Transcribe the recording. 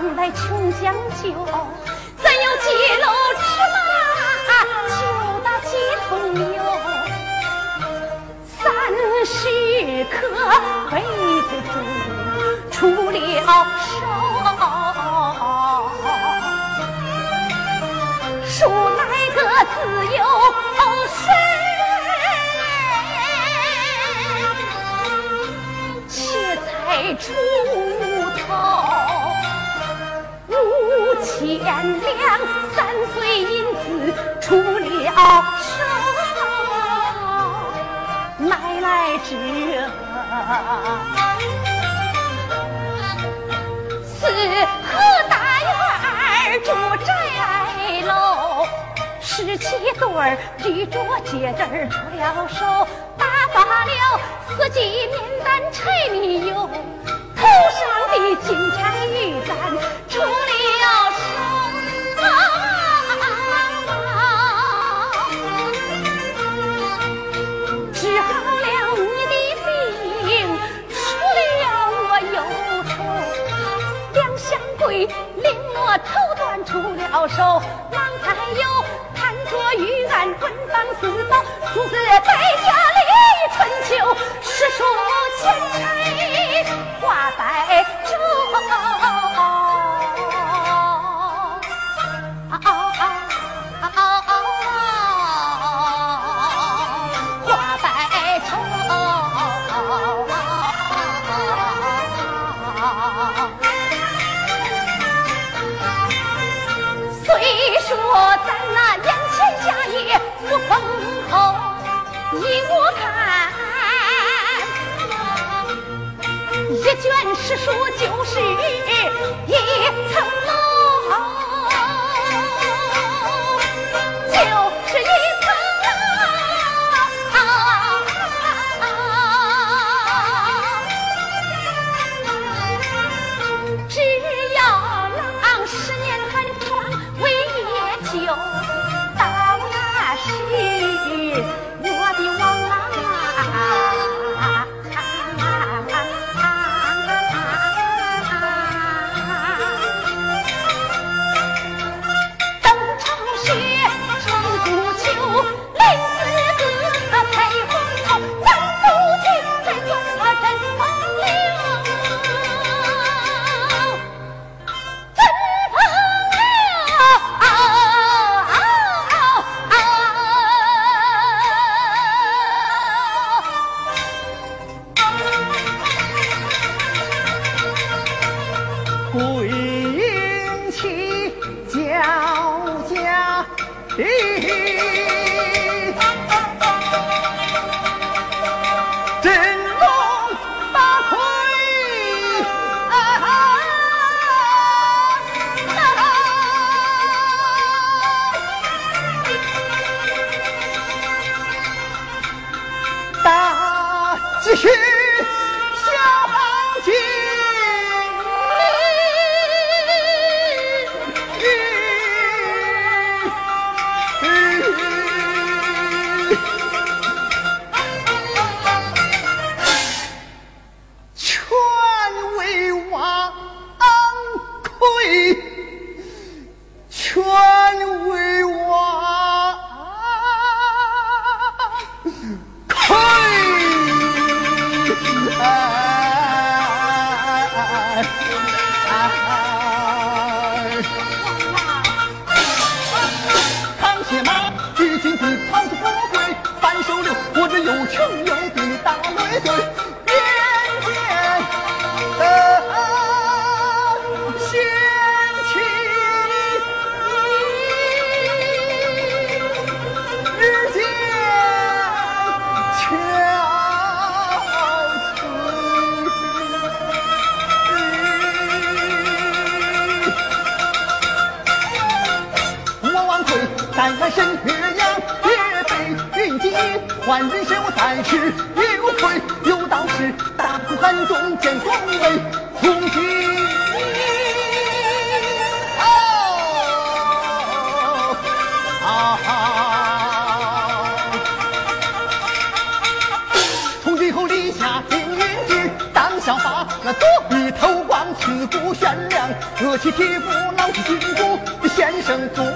大方来穷将就，怎有几篓芝麻就打几桶油？三十颗鬼子猪出了手，数来个自由身。出头千两，三岁银子出了手，买来这四合大院住宅楼，十七对儿举着戒指出了手，打发了四季面单柴米油。头上的金钗玉簪出了手，治好了你的病，除了我忧愁。两相归，令我头断出了手，郎才有着玉案，文房四宝，出自百家里春秋，诗书千才。挂在中，挂在中。虽说咱那全家业不封侯，依我看。一卷诗书就是一鬼云起叫家哎哎哎哎哎哎哎哎！扛起马，举金鞭，跑得富贵；扳手柳，我这有情有义大美醉。在神岳阳，岳飞云集换人生，我在吃，也无愧。有道是，大苦寒中见光威。从军后，从军后立下定军志，当效法那坐以头光，刺骨悬梁，饿气铁骨，老起金骨，先生作为。